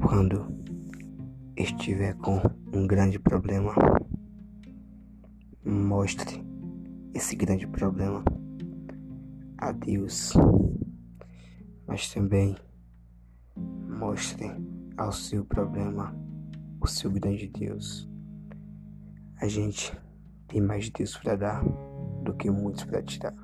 quando estiver com um grande problema, mostre esse grande problema a Deus, mas também mostre ao seu problema o seu grande Deus. A gente tem mais Deus para dar do que muitos para tirar.